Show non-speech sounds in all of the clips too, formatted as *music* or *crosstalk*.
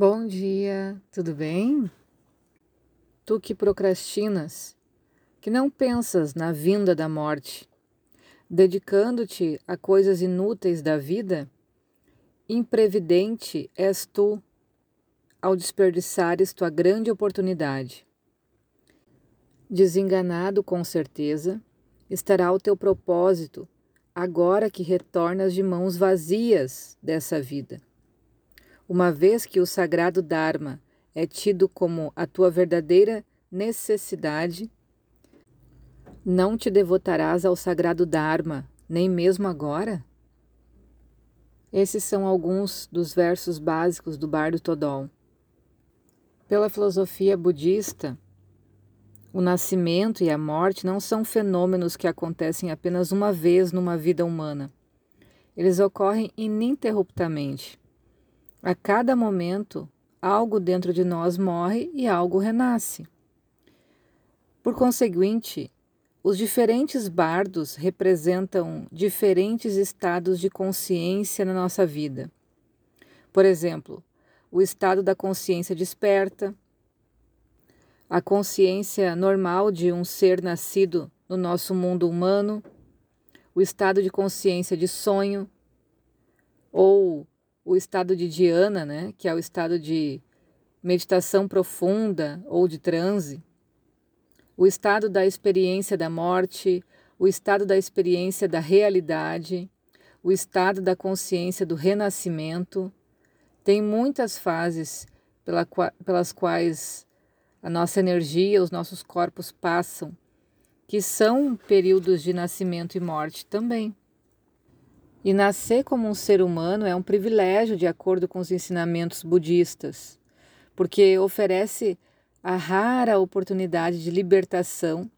Bom dia, tudo bem? Tu que procrastinas, que não pensas na vinda da morte, dedicando-te a coisas inúteis da vida, imprevidente és tu ao desperdiçares tua grande oportunidade. Desenganado com certeza estará o teu propósito agora que retornas de mãos vazias dessa vida uma vez que o sagrado Dharma é tido como a tua verdadeira necessidade, não te devotarás ao sagrado Dharma, nem mesmo agora? Esses são alguns dos versos básicos do Bardo Todol. Pela filosofia budista, o nascimento e a morte não são fenômenos que acontecem apenas uma vez numa vida humana. Eles ocorrem ininterruptamente. A cada momento, algo dentro de nós morre e algo renasce. Por conseguinte, os diferentes bardos representam diferentes estados de consciência na nossa vida. Por exemplo, o estado da consciência desperta, a consciência normal de um ser nascido no nosso mundo humano, o estado de consciência de sonho, ou o estado de Diana, né, que é o estado de meditação profunda ou de transe, o estado da experiência da morte, o estado da experiência da realidade, o estado da consciência do renascimento. Tem muitas fases pela, pelas quais a nossa energia, os nossos corpos passam, que são períodos de nascimento e morte também. E nascer como um ser humano é um privilégio de acordo com os ensinamentos budistas, porque oferece a rara oportunidade de libertação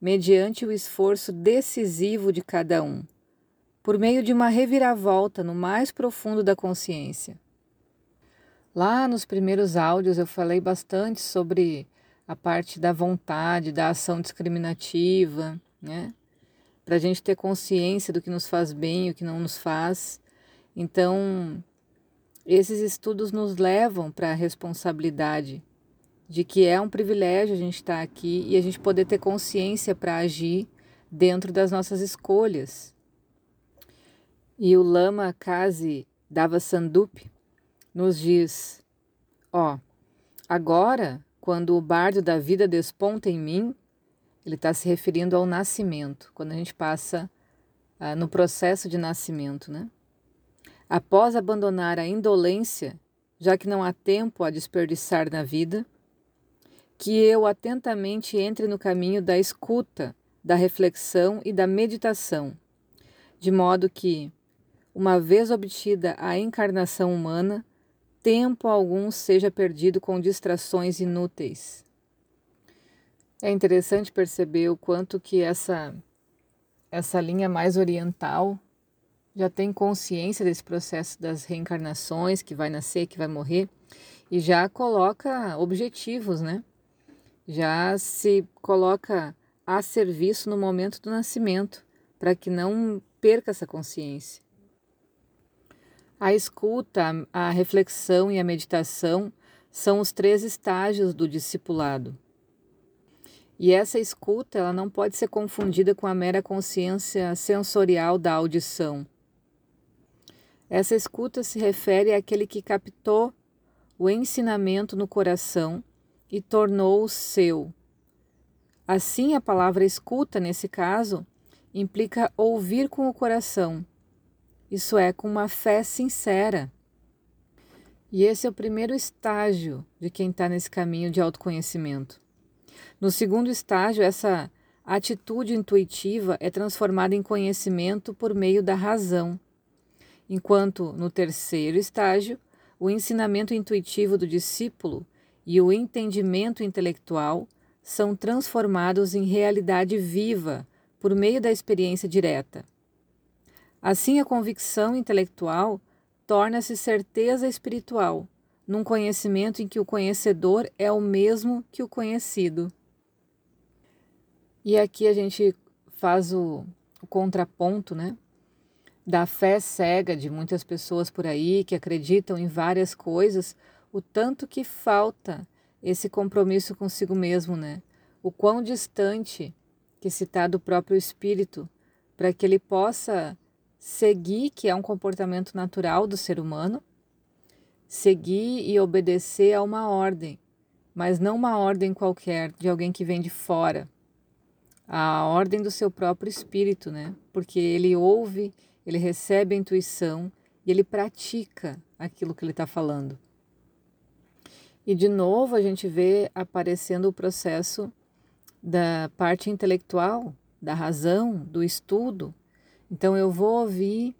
mediante o esforço decisivo de cada um, por meio de uma reviravolta no mais profundo da consciência. Lá nos primeiros áudios eu falei bastante sobre a parte da vontade, da ação discriminativa, né? Para a gente ter consciência do que nos faz bem e o que não nos faz. Então, esses estudos nos levam para a responsabilidade de que é um privilégio a gente estar tá aqui e a gente poder ter consciência para agir dentro das nossas escolhas. E o Lama Kazi Dava Sandup nos diz: ó, agora, quando o bardo da vida desponta em mim, ele está se referindo ao nascimento, quando a gente passa ah, no processo de nascimento, né? Após abandonar a indolência, já que não há tempo a desperdiçar na vida, que eu atentamente entre no caminho da escuta, da reflexão e da meditação, de modo que, uma vez obtida a encarnação humana, tempo algum seja perdido com distrações inúteis. É interessante perceber o quanto que essa essa linha mais oriental já tem consciência desse processo das reencarnações, que vai nascer, que vai morrer, e já coloca objetivos, né? Já se coloca a serviço no momento do nascimento, para que não perca essa consciência. A escuta, a reflexão e a meditação são os três estágios do discipulado. E essa escuta ela não pode ser confundida com a mera consciência sensorial da audição. Essa escuta se refere àquele que captou o ensinamento no coração e tornou-o seu. Assim, a palavra escuta, nesse caso, implica ouvir com o coração, isso é, com uma fé sincera. E esse é o primeiro estágio de quem está nesse caminho de autoconhecimento. No segundo estágio, essa atitude intuitiva é transformada em conhecimento por meio da razão, enquanto no terceiro estágio, o ensinamento intuitivo do discípulo e o entendimento intelectual são transformados em realidade viva por meio da experiência direta. Assim, a convicção intelectual torna-se certeza espiritual, num conhecimento em que o conhecedor é o mesmo que o conhecido. E aqui a gente faz o, o contraponto, né? Da fé cega de muitas pessoas por aí que acreditam em várias coisas, o tanto que falta esse compromisso consigo mesmo, né? O quão distante que se está do próprio espírito para que ele possa seguir, que é um comportamento natural do ser humano, seguir e obedecer a uma ordem, mas não uma ordem qualquer de alguém que vem de fora, a ordem do seu próprio espírito, né? Porque ele ouve, ele recebe a intuição e ele pratica aquilo que ele está falando. E de novo a gente vê aparecendo o processo da parte intelectual, da razão, do estudo. Então eu vou ouvir,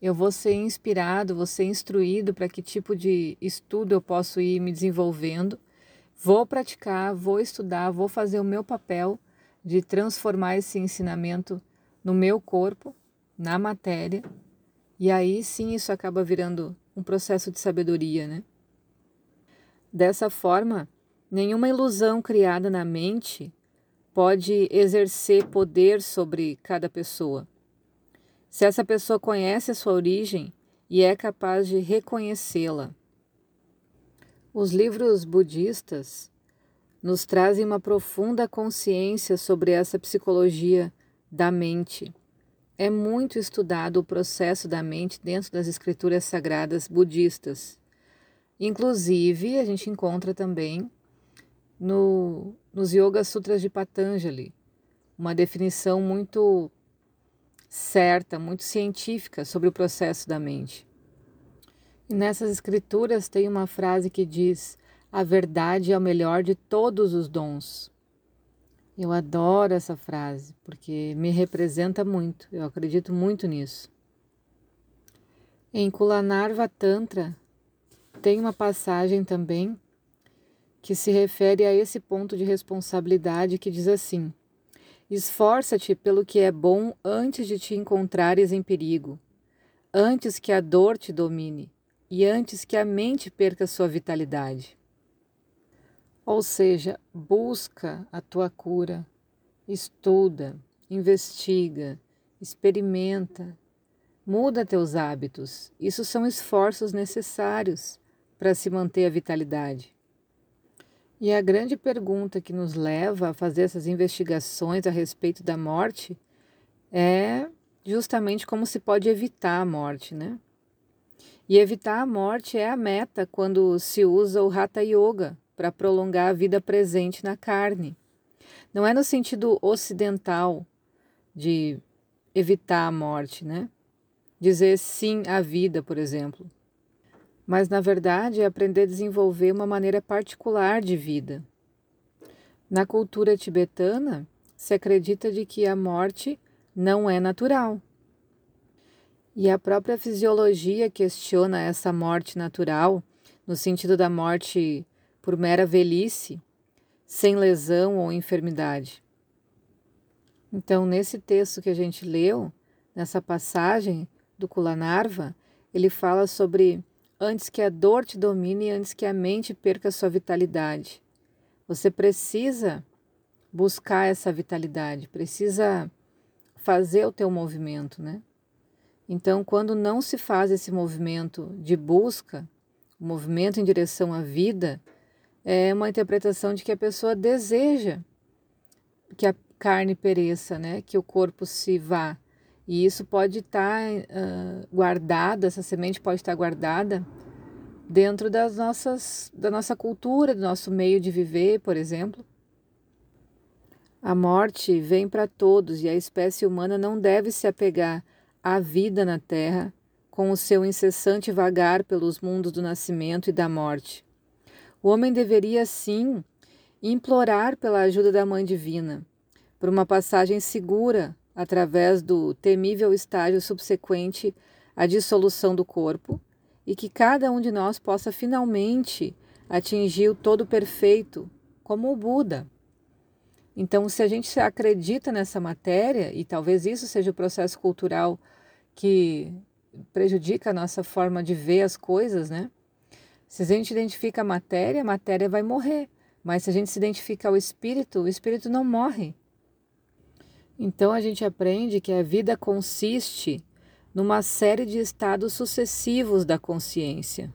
eu vou ser inspirado, vou ser instruído para que tipo de estudo eu posso ir me desenvolvendo. Vou praticar, vou estudar, vou fazer o meu papel de transformar esse ensinamento no meu corpo, na matéria, e aí sim isso acaba virando um processo de sabedoria, né? Dessa forma, nenhuma ilusão criada na mente pode exercer poder sobre cada pessoa. Se essa pessoa conhece a sua origem e é capaz de reconhecê-la. Os livros budistas nos trazem uma profunda consciência sobre essa psicologia da mente. É muito estudado o processo da mente dentro das escrituras sagradas budistas. Inclusive, a gente encontra também no, nos Yoga Sutras de Patanjali uma definição muito certa, muito científica sobre o processo da mente. E nessas escrituras tem uma frase que diz: a verdade é o melhor de todos os dons. Eu adoro essa frase porque me representa muito, eu acredito muito nisso. Em Kulanarva Tantra tem uma passagem também que se refere a esse ponto de responsabilidade que diz assim: Esforça-te pelo que é bom antes de te encontrares em perigo, antes que a dor te domine e antes que a mente perca sua vitalidade. Ou seja, busca a tua cura, estuda, investiga, experimenta, muda teus hábitos. Isso são esforços necessários para se manter a vitalidade. E a grande pergunta que nos leva a fazer essas investigações a respeito da morte é justamente como se pode evitar a morte, né? E evitar a morte é a meta quando se usa o Hatha Yoga, para prolongar a vida presente na carne. Não é no sentido ocidental de evitar a morte, né? Dizer sim à vida, por exemplo. Mas, na verdade, é aprender a desenvolver uma maneira particular de vida. Na cultura tibetana, se acredita de que a morte não é natural. E a própria fisiologia questiona essa morte natural, no sentido da morte por mera velhice, sem lesão ou enfermidade. Então, nesse texto que a gente leu, nessa passagem do Kulanarva, ele fala sobre antes que a dor te domine e antes que a mente perca sua vitalidade. Você precisa buscar essa vitalidade, precisa fazer o teu movimento, né? Então, quando não se faz esse movimento de busca, o movimento em direção à vida, é uma interpretação de que a pessoa deseja que a carne pereça, né? que o corpo se vá. E isso pode estar uh, guardado, essa semente pode estar guardada dentro das nossas, da nossa cultura, do nosso meio de viver, por exemplo. A morte vem para todos e a espécie humana não deve se apegar à vida na Terra com o seu incessante vagar pelos mundos do nascimento e da morte. O homem deveria, sim, implorar pela ajuda da Mãe Divina, por uma passagem segura através do temível estágio subsequente à dissolução do corpo, e que cada um de nós possa finalmente atingir o todo perfeito, como o Buda. Então, se a gente acredita nessa matéria, e talvez isso seja o processo cultural que prejudica a nossa forma de ver as coisas, né? Se a gente identifica a matéria, a matéria vai morrer. Mas se a gente se identifica ao espírito, o espírito não morre. Então a gente aprende que a vida consiste numa série de estados sucessivos da consciência.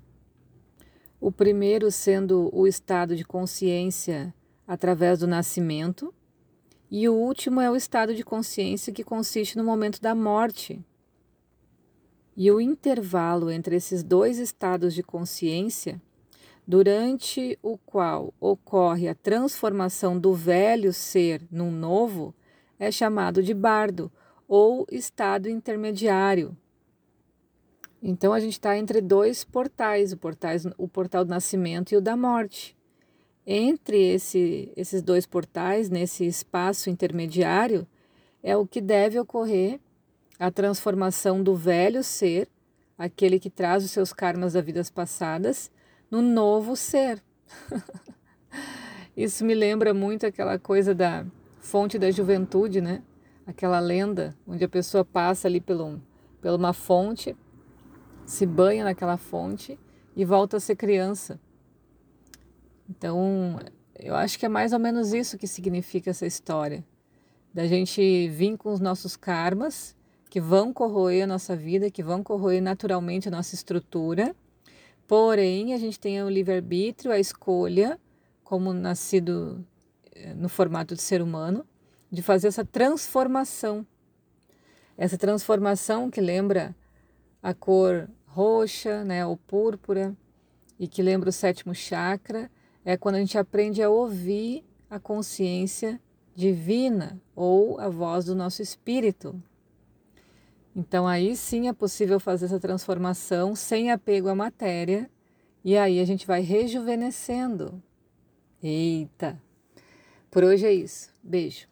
O primeiro sendo o estado de consciência através do nascimento, e o último é o estado de consciência que consiste no momento da morte. E o intervalo entre esses dois estados de consciência, durante o qual ocorre a transformação do velho ser num novo, é chamado de bardo ou estado intermediário. Então a gente está entre dois portais, o, portais, o portal do nascimento e o da morte entre esse, esses dois portais, nesse espaço intermediário, é o que deve ocorrer a transformação do velho ser, aquele que traz os seus karmas das vidas passadas, no novo ser. *laughs* Isso me lembra muito aquela coisa da fonte da juventude, né? Aquela lenda onde a pessoa passa ali pelo, pela uma fonte, se banha naquela fonte e volta a ser criança. Então, eu acho que é mais ou menos isso que significa essa história. Da gente vir com os nossos karmas, que vão corroer a nossa vida, que vão corroer naturalmente a nossa estrutura. Porém, a gente tem o livre-arbítrio, a escolha, como nascido no formato de ser humano, de fazer essa transformação. Essa transformação que lembra a cor roxa, né, ou púrpura, e que lembra o sétimo chakra, é quando a gente aprende a ouvir a consciência divina ou a voz do nosso espírito. Então aí sim é possível fazer essa transformação sem apego à matéria e aí a gente vai rejuvenescendo. Eita! Por hoje é isso. Beijo.